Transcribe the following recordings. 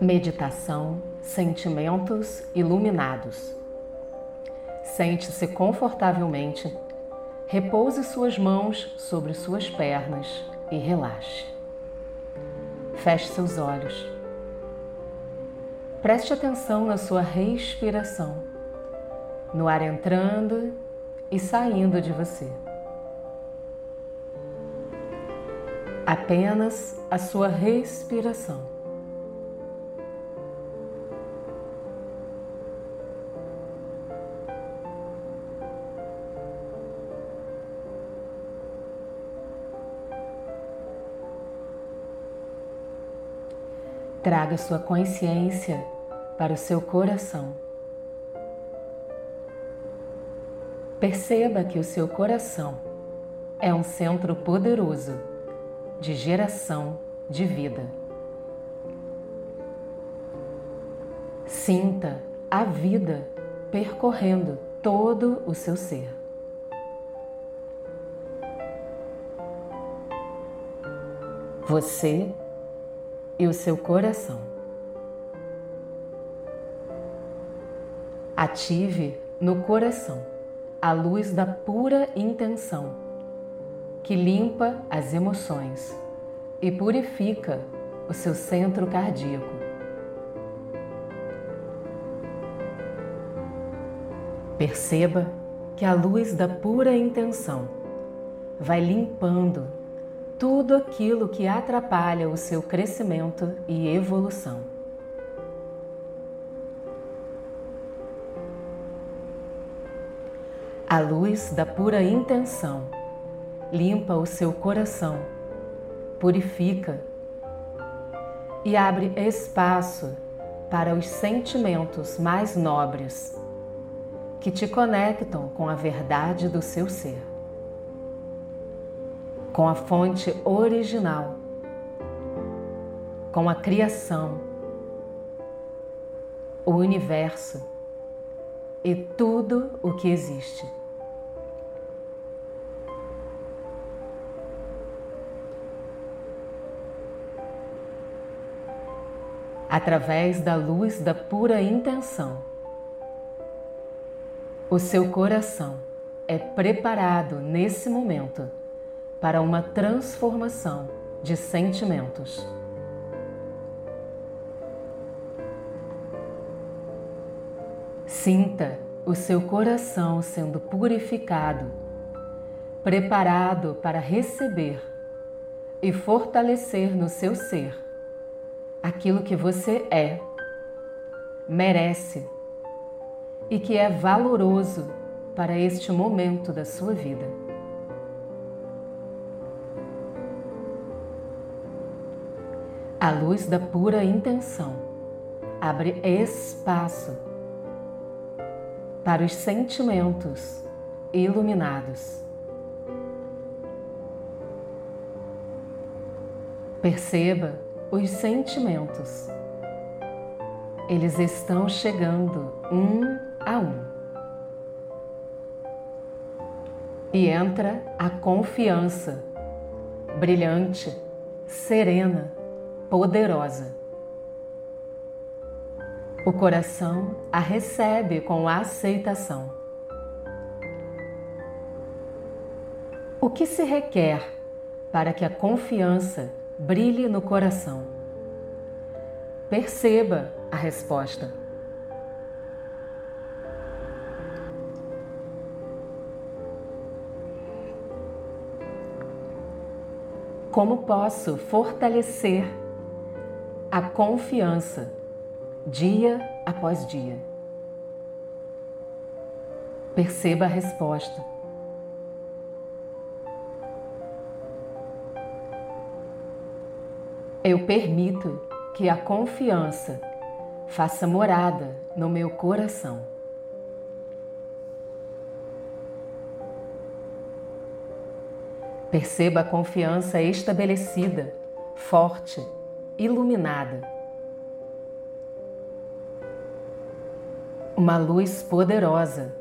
Meditação, sentimentos iluminados. Sente-se confortavelmente, repouse suas mãos sobre suas pernas e relaxe. Feche seus olhos. Preste atenção na sua respiração, no ar entrando e saindo de você. Apenas a sua respiração. Traga sua consciência para o seu coração. Perceba que o seu coração é um centro poderoso de geração de vida. Sinta a vida percorrendo todo o seu ser. Você e o seu coração. Ative no coração a luz da pura intenção, que limpa as emoções e purifica o seu centro cardíaco. Perceba que a luz da pura intenção vai limpando tudo aquilo que atrapalha o seu crescimento e evolução. A luz da pura intenção limpa o seu coração, purifica e abre espaço para os sentimentos mais nobres que te conectam com a verdade do seu ser com a fonte original, com a criação, o universo e tudo o que existe. Através da luz da pura intenção, o seu coração é preparado nesse momento para uma transformação de sentimentos. Sinta o seu coração sendo purificado, preparado para receber e fortalecer no seu ser aquilo que você é, merece e que é valoroso para este momento da sua vida. A luz da pura intenção abre espaço para os sentimentos iluminados. Perceba os sentimentos. Eles estão chegando um a um. E entra a confiança, brilhante, serena poderosa. O coração a recebe com aceitação. O que se requer para que a confiança brilhe no coração? Perceba a resposta. Como posso fortalecer a confiança dia após dia. Perceba a resposta. Eu permito que a confiança faça morada no meu coração. Perceba a confiança estabelecida, forte iluminada. Uma luz poderosa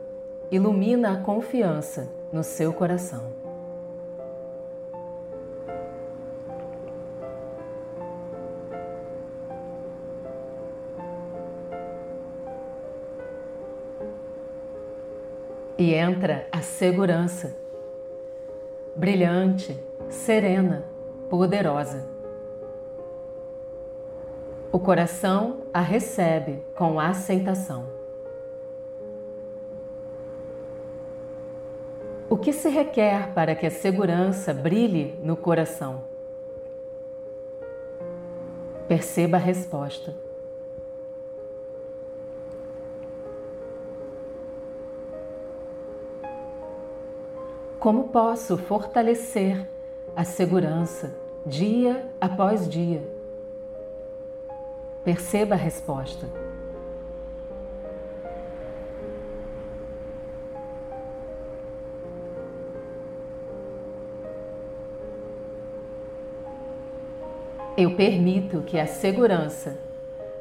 ilumina a confiança no seu coração. E entra a segurança, brilhante, serena, poderosa. O coração a recebe com aceitação. O que se requer para que a segurança brilhe no coração? Perceba a resposta. Como posso fortalecer a segurança dia após dia? Perceba a resposta. Eu permito que a segurança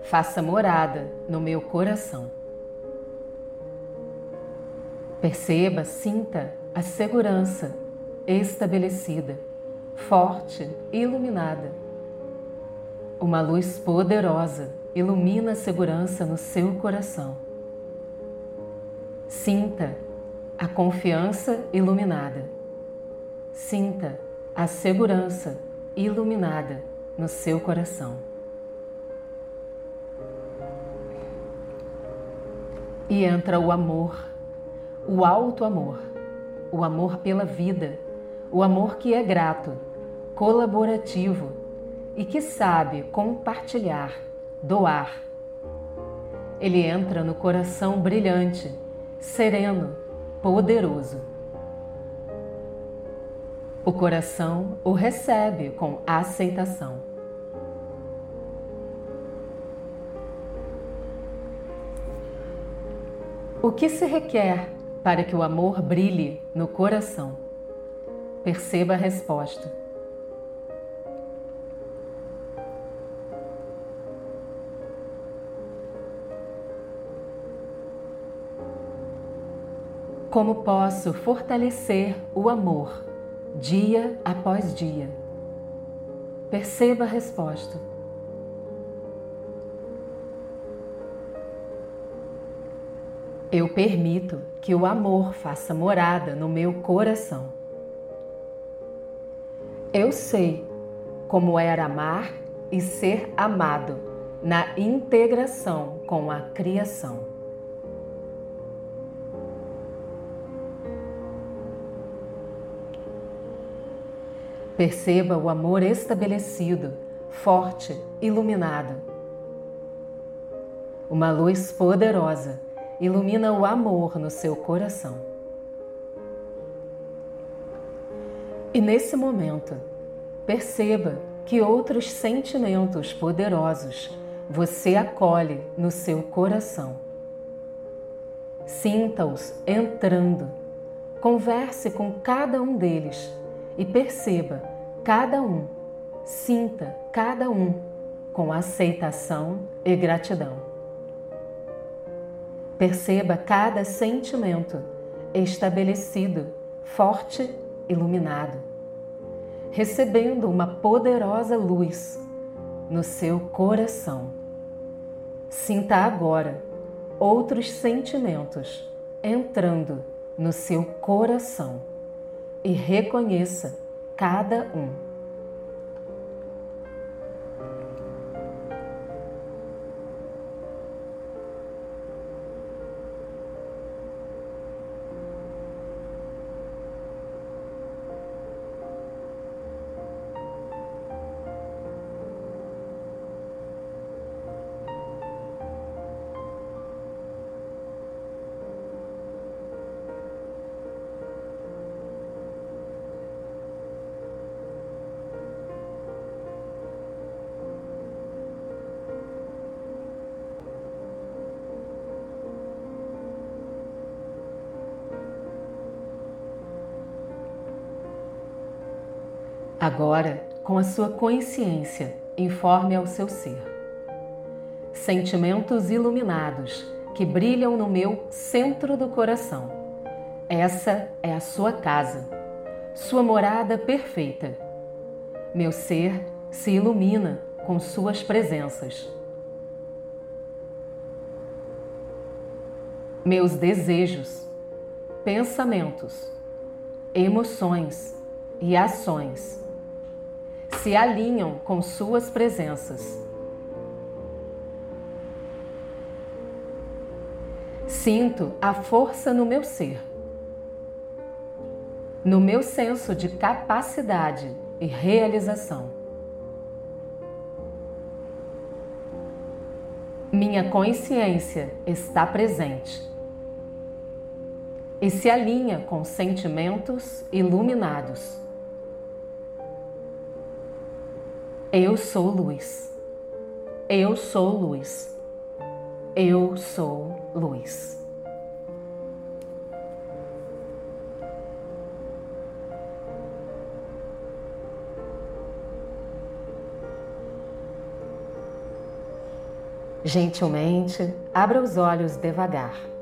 faça morada no meu coração. Perceba, sinta a segurança estabelecida, forte e iluminada uma luz poderosa ilumina a segurança no seu coração. Sinta a confiança iluminada. Sinta a segurança iluminada no seu coração. E entra o amor, o alto amor, o amor pela vida, o amor que é grato, colaborativo e que sabe compartilhar, doar. Ele entra no coração brilhante, sereno, poderoso. O coração o recebe com aceitação. O que se requer para que o amor brilhe no coração? Perceba a resposta. Como posso fortalecer o amor dia após dia? Perceba a resposta. Eu permito que o amor faça morada no meu coração. Eu sei como era amar e ser amado na integração com a criação. Perceba o amor estabelecido, forte, iluminado. Uma luz poderosa ilumina o amor no seu coração. E nesse momento, perceba que outros sentimentos poderosos você acolhe no seu coração. Sinta-os entrando. Converse com cada um deles e perceba cada um, sinta cada um com aceitação e gratidão. Perceba cada sentimento estabelecido, forte, iluminado, recebendo uma poderosa luz no seu coração. Sinta agora outros sentimentos entrando no seu coração e reconheça cada um. Agora, com a sua consciência, informe ao seu ser. Sentimentos iluminados que brilham no meu centro do coração. Essa é a sua casa, sua morada perfeita. Meu ser se ilumina com suas presenças. Meus desejos, pensamentos, emoções e ações se alinham com suas presenças. Sinto a força no meu ser, no meu senso de capacidade e realização. Minha consciência está presente e se alinha com sentimentos iluminados. Eu sou luz. Eu sou luz. Eu sou luz. Gentilmente, abra os olhos devagar.